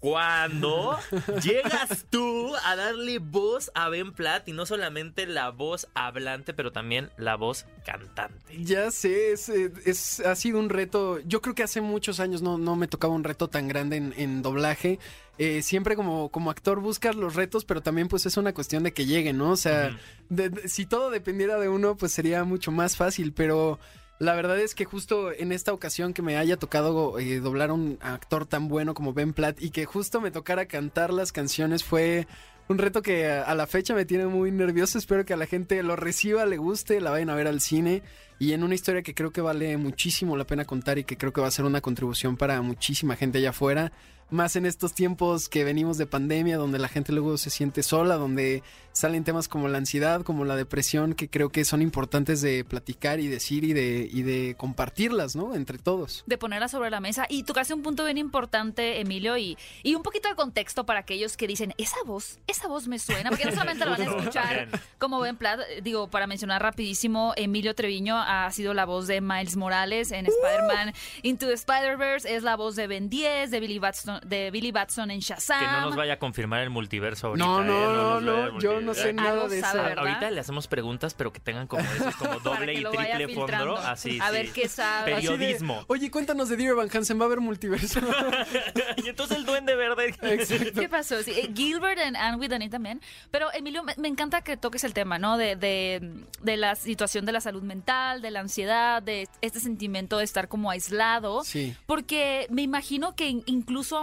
S2: cuando llegas tú a darle voz a Ben Platt y no solamente la voz hablante, pero también la voz cantante.
S8: Ya sé, es, es- ha sido un reto. Yo creo que hace muchos años no, no me tocaba un reto tan grande en, en doblaje. Eh, siempre como, como actor buscas los retos, pero también pues es una cuestión de que lleguen, ¿no? O sea, de- de- si todo dependiera de uno, pues sería mucho más fácil, pero la verdad es que justo en esta ocasión que me haya tocado eh, doblar a un actor tan bueno como Ben Platt y que justo me tocara cantar las canciones fue un reto que a, a la fecha me tiene muy nervioso. Espero que a la gente lo reciba, le guste, la vayan a ver al cine y en una historia que creo que vale muchísimo la pena contar y que creo que va a ser una contribución para muchísima gente allá afuera. Más en estos tiempos que venimos de pandemia, donde la gente luego se siente sola, donde salen temas como la ansiedad, como la depresión, que creo que son importantes de platicar y decir y de, y de compartirlas, ¿no? Entre todos.
S3: de ponerla sobre la mesa. Y tocaste un punto bien importante, Emilio, y, y un poquito de contexto para aquellos que dicen, esa voz, esa voz me suena, porque no solamente lo van a escuchar como Ben Platt, eh, digo, para mencionar rapidísimo, Emilio Treviño ha sido la voz de Miles Morales en Spider-Man Into the Spider-Verse, es la voz de Ben 10, de Billy Batson, de Billy Batson en Shazam.
S2: Que no nos vaya a confirmar el multiverso ahorita.
S8: No,
S2: ¿eh?
S8: no, no, no, yo no sé nada de eso.
S2: Ahorita le hacemos preguntas, pero que tengan como esos, como doble y triple fondo. Así,
S3: A
S2: sí.
S3: ver qué sabe.
S8: De,
S2: Periodismo.
S8: Oye, cuéntanos de Dear Van Hansen, va a haber multiverso.
S2: y entonces el duende verde.
S8: Exacto.
S3: ¿Qué pasó? Sí, eh, Gilbert and Anne with Annie también. Pero, Emilio, me, me encanta que toques el tema, ¿no? De, de, de la situación de la salud mental, de la ansiedad, de este sentimiento de estar como aislado.
S8: Sí.
S3: Porque me imagino que in-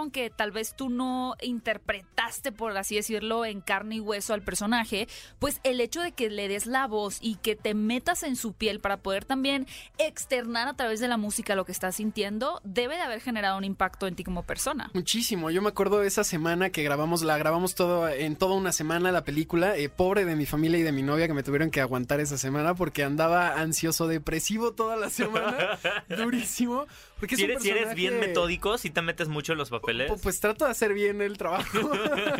S3: aunque tal vez tú no interpretaste, por así decirlo, en carne y hueso al personaje, pues el hecho de que le des la voz y que te metas en su piel para poder también externar a través de la música lo que estás sintiendo, debe de haber generado un impacto en ti como persona.
S8: Muchísimo. Yo me acuerdo de esa semana que grabamos, la grabamos todo en toda una semana la película. eh, pobre de mi familia y de mi novia que me tuvieron que aguantar esa semana porque andaba ansioso, depresivo toda la semana. durísimo. Porque
S2: Si eres, si eres bien metódico, si te metes mucho en los papeles.
S8: Pu- Pues trato de hacer bien el trabajo.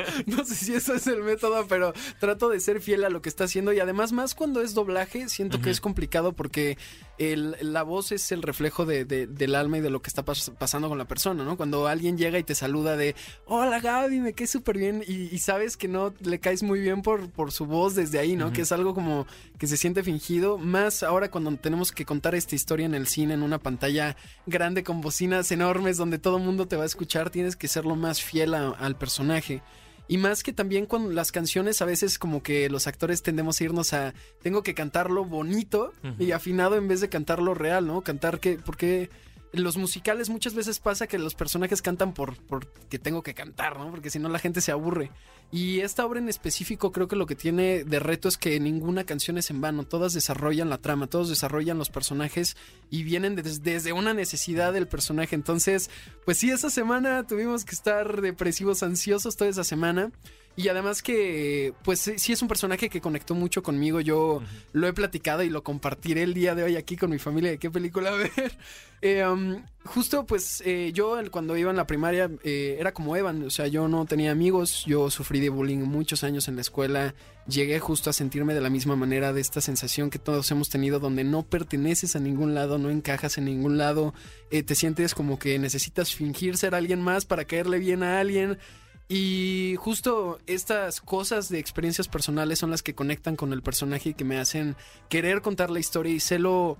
S8: no sé si eso es el método, pero trato de ser fiel a lo que está haciendo. Y además, más cuando es doblaje, siento que es complicado porque el- la voz es el reflejo de- de- del alma y de lo que está pas- pasando con la persona, ¿no? Cuando alguien llega y te saluda de, hola Gaby, me caes súper bien. Y, y sabes que no le caes muy bien por, por su voz desde ahí, ¿no? Que es algo como que se siente fingido. Más ahora cuando tenemos que contar esta historia en el cine, en una pantalla grande con bocinas enormes donde todo el mundo te va a escuchar, tienes que ser lo más fiel a- al personaje. Y más que también con las canciones, a veces como que los actores tendemos a irnos a, tengo que cantarlo bonito y afinado en vez de cantarlo real, ¿no? Cantar que, porque los musicales muchas veces pasa que los personajes cantan por, por que tengo que cantar, ¿no? Porque si no la gente se aburre. Y esta obra en específico creo que lo que tiene de reto es que ninguna canción es en vano, todas desarrollan la trama, todos desarrollan los personajes y vienen des- desde una necesidad del personaje. Entonces, pues sí, esa semana tuvimos que estar depresivos, ansiosos toda esa semana. Y además que, pues sí es un personaje que conectó mucho conmigo. Yo lo he platicado y lo compartiré el día de hoy aquí con mi familia de qué película ver. Eh, um, justo, pues eh, yo cuando iba en la primaria eh, era como Evan. O sea, yo no tenía amigos. Yo sufrí de bullying muchos años en la escuela. Llegué justo a sentirme de la misma manera, de esta sensación que todos hemos tenido, donde no perteneces a ningún lado, no encajas en ningún lado. eh, te sientes como que necesitas fingir ser alguien más para caerle bien a alguien. Y justo estas cosas de experiencias personales son las que conectan con el personaje y que me hacen querer contar la historia y sé lo,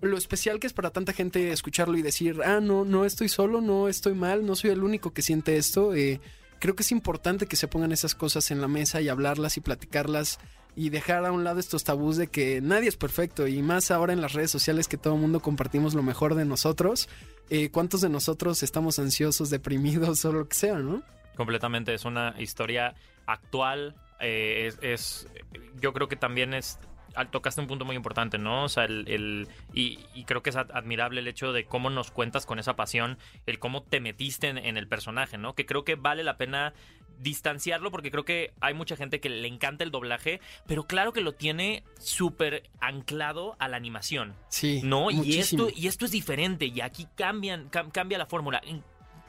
S8: lo especial que es para tanta gente escucharlo y decir, ah, no, no estoy solo, no estoy mal, no soy el único que siente esto. Eh, creo que es importante que se pongan esas cosas en la mesa y hablarlas y platicarlas y dejar a un lado estos tabús de que nadie es perfecto y más ahora en las redes sociales que todo el mundo compartimos lo mejor de nosotros. Eh, ¿Cuántos de nosotros estamos ansiosos, deprimidos o lo que sea, no?
S2: Completamente, es una historia actual. eh, es, es- yo creo que también es tocaste un punto muy importante, ¿no? O sea, el, el- y, y creo que es ad- admirable el hecho de cómo nos cuentas con esa pasión, el cómo te metiste en, en el personaje, ¿no? Que creo que vale la pena distanciarlo porque creo que hay mucha gente que le encanta el doblaje, pero claro que lo tiene súper anclado a la animación.
S8: Sí.
S2: No, y
S8: muchísimo.
S2: esto, y esto es diferente, y aquí cambian, cam- cambia la fórmula. En-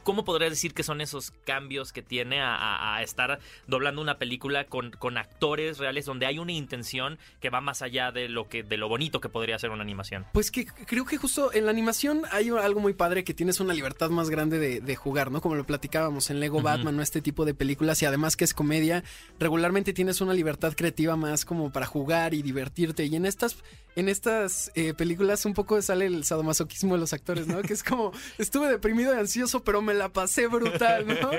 S2: ¿Cómo podrías decir que son esos cambios que tiene a, a- a estar doblando una película con, con actores reales donde hay una intención que va más allá de lo que de lo bonito que podría ser una animación?
S8: Pues que creo que justo en la animación hay algo muy padre que tienes una libertad más grande de, de jugar, ¿no? Como lo platicábamos en Lego. Batman, ¿no? Este tipo de películas y además que es comedia, regularmente tienes una libertad creativa más como para jugar y divertirte. Y en estas, en estas eh, películas un poco sale el sadomasoquismo de los actores, ¿no? Que es como, estuve deprimido y ansioso, pero me la pasé brutal, ¿no?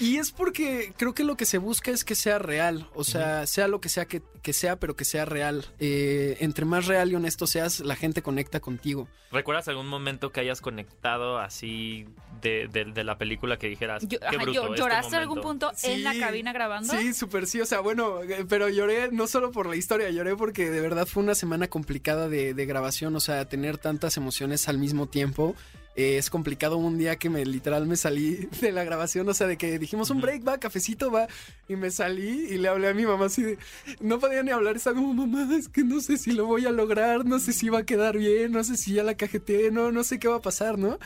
S8: Y es porque creo que lo que se busca es que sea real, o sea, sea lo que sea que, que sea, pero que sea real. Eh, entre más real y honesto seas, la gente conecta contigo.
S2: ¿Recuerdas algún momento que hayas conectado así de, de- de la película que dijeras,
S3: Yo-
S2: qué
S3: ajá,
S2: bruto,
S3: yo-
S2: este
S3: ¿Lloraste algún
S2: momento"?
S3: punto en la cabina grabando?
S8: Sí, súper sí. O sea, bueno, eh, pero lloré no solo por la historia, lloré porque de verdad fue una semana complicada de, de grabación. O sea, tener tantas emociones al mismo tiempo. eh, es complicado un día que me literal me salí de la grabación, o sea, de que dijimos un break, va, cafecito, va, y me salí y le hablé a mi mamá así de, no podía ni hablar, estaba como, mamá, es que no sé si lo voy a lograr, no sé si va a quedar bien, no sé si ya la cajeteé, no, no sé qué va a pasar, ¿no?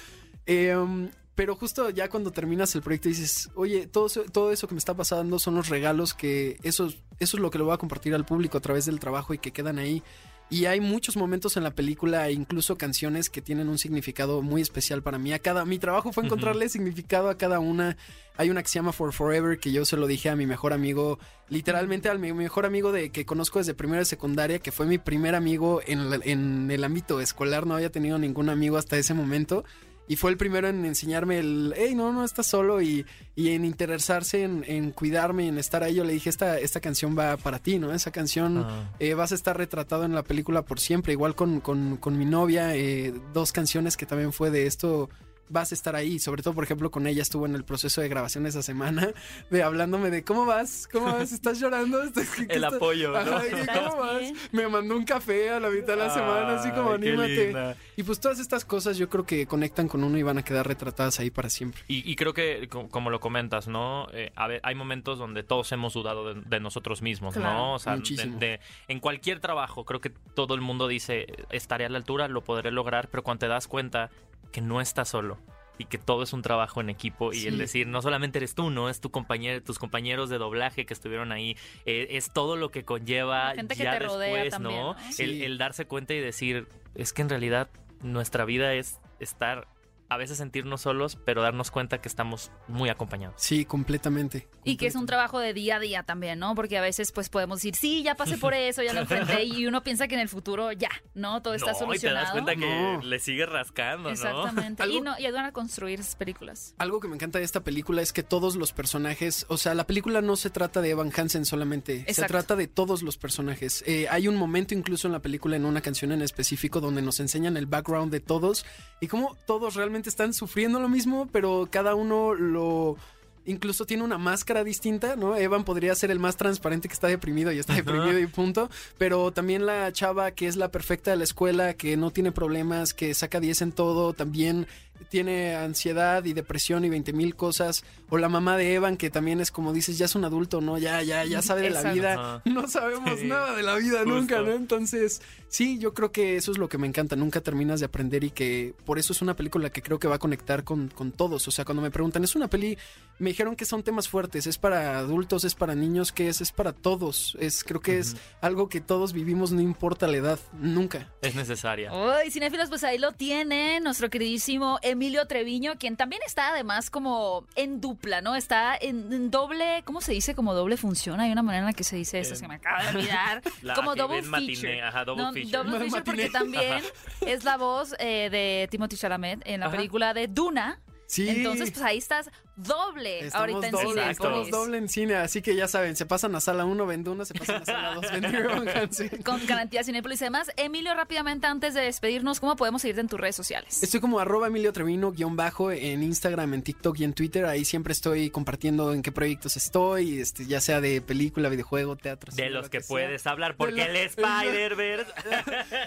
S8: Eh, um, pero justo ya cuando terminas el proyecto dices, oye, todo eso, todo eso que me está pasando son los regalos que eso, eso es lo que lo voy a compartir al público a través del trabajo y que quedan ahí. Y hay muchos momentos en la película e incluso canciones que tienen un significado muy especial para mí. A cada, mi trabajo fue encontrarle significado a cada una. Hay una que se llama For Forever que yo se lo dije a mi mejor amigo, literalmente al mi mejor amigo de que conozco desde primero de secundaria, que fue mi primer amigo en, la- en el ámbito escolar. No había tenido ningún amigo hasta ese momento. Y fue el primero en enseñarme el, hey, no, no estás solo y, y en interesarse en, en cuidarme, en estar ahí. Yo le dije, esta, esta canción va para ti, ¿no? Esa canción
S2: Ah.
S8: eh, vas a estar retratado en la película por siempre. Igual con, con, con mi novia, eh, dos canciones que también fue de esto. Vas a estar ahí, sobre todo, por ejemplo, con ella estuvo en el proceso de grabación esa semana, de hablándome de cómo vas, cómo vas, estás llorando, ¿Estás- qué
S2: El
S8: estás-
S2: apoyo, ¿no?
S8: Ajá, y que,
S3: ¿Estás
S8: ¿cómo vas? Me mandó un café a la mitad de la semana, así como
S2: qué
S8: anímate. Y pues todas estas cosas yo creo que conectan con uno y van a quedar retratadas ahí para siempre.
S2: Y, y creo que, co- como lo comentas, ¿no? Eh, a ver, hay momentos donde todos hemos dudado de, de nosotros mismos,
S3: Claro,
S2: ¿no? O sea, de-
S8: muchísimo.
S2: de- en cualquier trabajo, creo que todo el mundo dice, estaré a la altura, lo podré lograr, pero cuando te das cuenta que no estás solo y que todo es un trabajo en equipo y
S8: Sí.
S2: el decir, no solamente eres tú, ¿no? Es tu compañero, tus compañeros de doblaje que estuvieron ahí, eh, es todo lo que conlleva
S3: La gente que
S2: ya
S3: rodea
S2: después,
S3: también,
S2: ¿no?
S3: ¿no?
S2: El,
S8: Sí.
S2: el darse cuenta y decir, es que en realidad nuestra vida es estar a veces sentirnos solos, pero darnos cuenta que estamos muy acompañados.
S8: Sí, completamente.
S3: Y que es un trabajo de día a día también, ¿no? Porque a veces pues podemos decir, sí, ya pasé por eso, ya lo enfrenté y uno piensa que en el futuro ya, ¿no? Todo está
S2: no, y te
S3: solucionado.
S2: das cuenta que
S8: No.
S2: le sigue rascando, ¿no?
S3: Exactamente. Y,
S8: Algo-
S3: no, y ayudan a construir esas películas.
S8: Algo que me encanta de esta película es que todos los personajes, o sea, la película no se trata de Evan Hansen solamente, se
S3: Exacto.
S8: trata de todos los personajes. Eh, hay un momento incluso en la película, en una canción en específico, donde nos enseñan el background de todos y cómo todos realmente están sufriendo lo mismo, pero cada uno lo... Incluso tiene una máscara distinta, ¿no? Evan podría ser el más transparente que está deprimido y está
S2: Ajá.
S8: deprimido y punto. Pero también la chava que es la perfecta de la escuela, que no tiene problemas, que saca 10 en todo, también tiene ansiedad y depresión y 20 mil cosas. O la mamá de Evan, que también es como dices, ya es un adulto, ¿no? Ya, ya, ya sabe de la vida.
S2: Ajá.
S8: No sabemos
S2: Sí,
S8: nada de la vida
S2: justo.
S8: nunca, ¿no? Entonces, sí, yo creo que eso es lo que me encanta. Nunca terminas de aprender y que por eso es una película que creo que va a conectar con, con todos. O sea, cuando me preguntan, es una peli, me dijeron que son temas fuertes, es para adultos, es para niños, ¿qué es? Es para todos. Es, creo que es algo que todos vivimos, no importa la edad, nunca.
S2: Es necesaria.
S3: Uy, cinéfilos, pues ahí lo tiene nuestro queridísimo Emilio Treviño, quien también está además como en dupla, ¿no? Está en, doble, ¿cómo se dice? Como doble función. Hay una manera en la que se dice eso, se me acaba de olvidar. como double feature.
S2: ajá, double feature.
S3: Double feature porque también es la voz eh, de Timothy Chalamet en la película de Duna. Sí. Entonces, pues ahí estás doble ahorita en cine.
S8: Estamos doble en cine, así que ya saben, se pasan a sala 1, vende 1, se pasan a sala 2, vende
S3: Con garantía Cinepolis y demás. Emilio, rápidamente, antes de despedirnos, ¿cómo podemos seguirte en tus redes sociales?
S8: Estoy como arroba Emilio Trevino, guion bajo, en Instagram, en TikTok y en Twitter. Ahí siempre estoy compartiendo en qué proyectos estoy, este, ya sea de película, videojuego, teatro.
S2: De los que, puedes hablar, porque el Spider-Verse...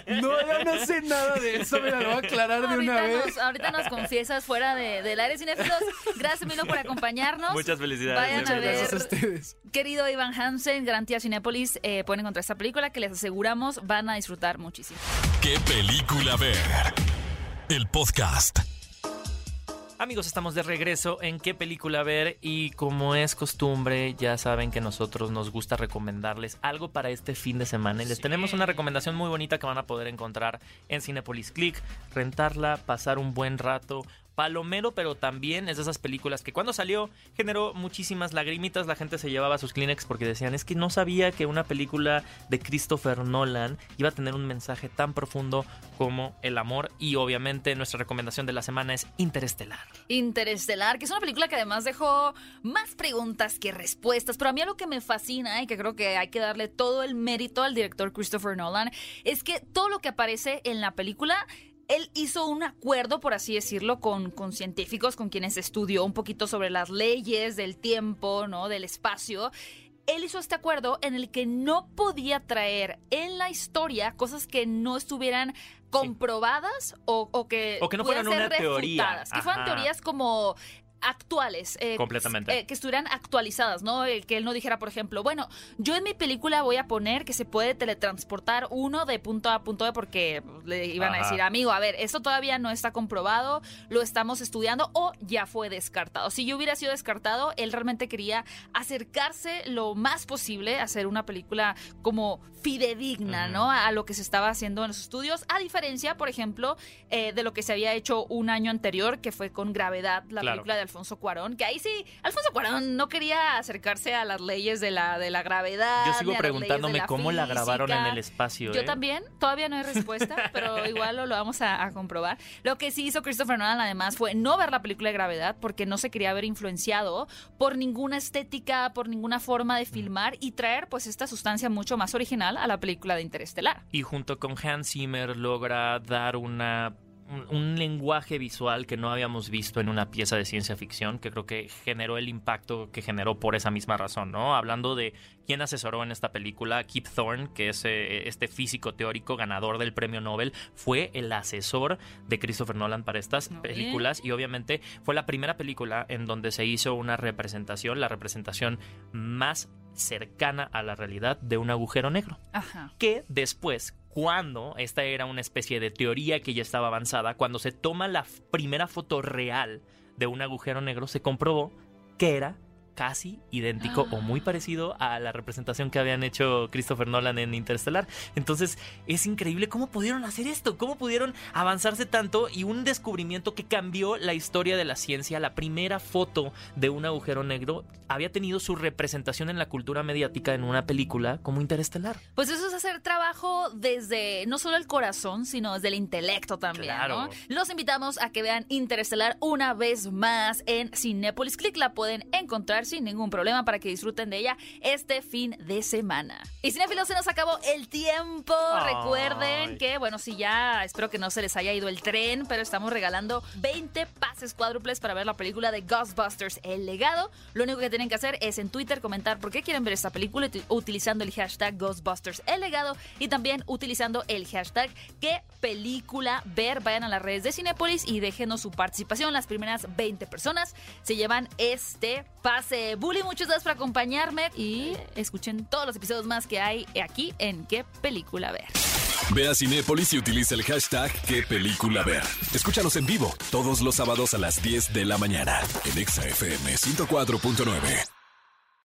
S8: no, yo no sé nada de eso, mira, lo voy a aclarar de una vez.
S3: ahorita nos confiesas fuera de, del aire cinéfilos. Gracias, Emilio por acompañarnos.
S2: Muchas felicidades. Vayan
S3: a ver, gracias a ustedes. Querido Iván Hansen, Garantía Cinépolis, eh, pueden encontrar esta película que les aseguramos van a disfrutar muchísimo.
S1: ¿Qué película ver? El podcast.
S2: Amigos, estamos de regreso en qué película ver y como es costumbre, ya saben que nosotros nos gusta recomendarles algo para este fin de semana y les tenemos una recomendación muy bonita que van a poder encontrar en Cinepolis Click, rentarla, pasar un buen rato, palomero, pero también es de esas películas que cuando salió generó muchísimas lagrimitas. La gente se llevaba sus Kleenex porque decían, es que no sabía que una película de Christopher Nolan iba a tener un mensaje tan profundo como el amor. Y obviamente nuestra recomendación de la semana es Interestelar.
S3: Interestelar, que es una película que además dejó más preguntas que respuestas. Pero a mí lo que me fascina y que creo que hay que darle todo el mérito al director Christopher Nolan es que todo lo que aparece en la película él hizo un acuerdo, por así decirlo, con, con, científicos, con quienes estudió un poquito sobre las leyes del tiempo, ¿no? Del espacio. Él hizo este acuerdo en el que no podía traer en la historia cosas que no estuvieran comprobadas o, que,
S2: o que no fueran una teoría.
S3: Que fueran teorías como actuales.
S2: Eh, Completamente.
S3: Eh, que estuvieran actualizadas, ¿no? El que él no dijera, por ejemplo, bueno, yo en mi película voy a poner que se puede teletransportar uno de punto A a punto B porque le iban a decir, amigo, a ver, eso todavía no está comprobado, lo estamos estudiando o ya fue descartado. Si yo hubiera sido descartado, él realmente quería acercarse lo más posible a hacer una película como fidedigna, ¿no? A, lo que se estaba haciendo en los estudios, a diferencia, por ejemplo, eh, de lo que se había hecho un año anterior, que fue con Gravedad, la película de Alfonso Cuarón, que ahí sí, Alfonso Cuarón no quería acercarse a las leyes de la, de la gravedad.
S2: Yo sigo preguntándome cómo la grabaron en el espacio.
S3: Yo
S2: ¿eh?
S3: también, todavía no hay respuesta, pero igual lo, lo vamos a, comprobar. Lo que sí hizo Christopher Nolan además fue no ver la película de gravedad porque no se quería ver influenciado por ninguna estética, por ninguna forma de filmar y traer pues esta sustancia mucho más original a la película de Interestelar.
S2: Y junto con Hans Zimmer logra dar una un, lenguaje visual que no habíamos visto en una pieza de ciencia ficción, que creo que generó el impacto que generó por esa misma razón, ¿no? Hablando de quién asesoró en esta película, Kip Thorne, que es eh, este físico teórico ganador del premio Nobel, fue el asesor de Christopher Nolan para estas películas y obviamente fue la primera película en donde se hizo una representación, la representación más cercana a la realidad de un agujero negro. Ajá. Que después, cuando esta era una especie de teoría que ya estaba avanzada, cuando se toma la primera foto real de un agujero negro, se comprobó que era casi idéntico o muy ah. parecido a la representación que habían hecho Christopher Nolan en Interstellar. Entonces es increíble cómo pudieron hacer esto, cómo pudieron avanzarse tanto y un descubrimiento que cambió la historia de la ciencia. La primera foto de un agujero negro había tenido su representación en la cultura mediática en una película como Interestelar.
S3: Pues eso es hacer trabajo desde no solo el corazón, sino desde el intelecto también. Claro. Los invitamos a que vean Interestelar una vez más en Cinepolis Click. La pueden encontrar sin ningún problema para que disfruten de ella este fin de semana. Y cinefilos, se nos acabó el tiempo. Recuerden que, bueno, si ya espero que no se les haya ido el tren, pero estamos regalando 20 pases cuádruples para ver la película de Ghostbusters, El legado. Lo único que tienen que hacer es en Twitter comentar por qué quieren ver esta película utilizando el hashtag Ghostbusters, El legado y también utilizando el hashtag qué película ver. Vayan a las redes de Cinepolis y déjenos su participación. Las primeras 20 personas se llevan este pase Bully, muchas gracias por acompañarme y escuchen todos los episodios más que hay aquí en ¿Qué película ver?
S1: Ve a Cinépolis y utiliza el hashtag ¿Qué película ver? Escúchanos en vivo todos los sábados a las 10 de la mañana en ExaFM 104.9.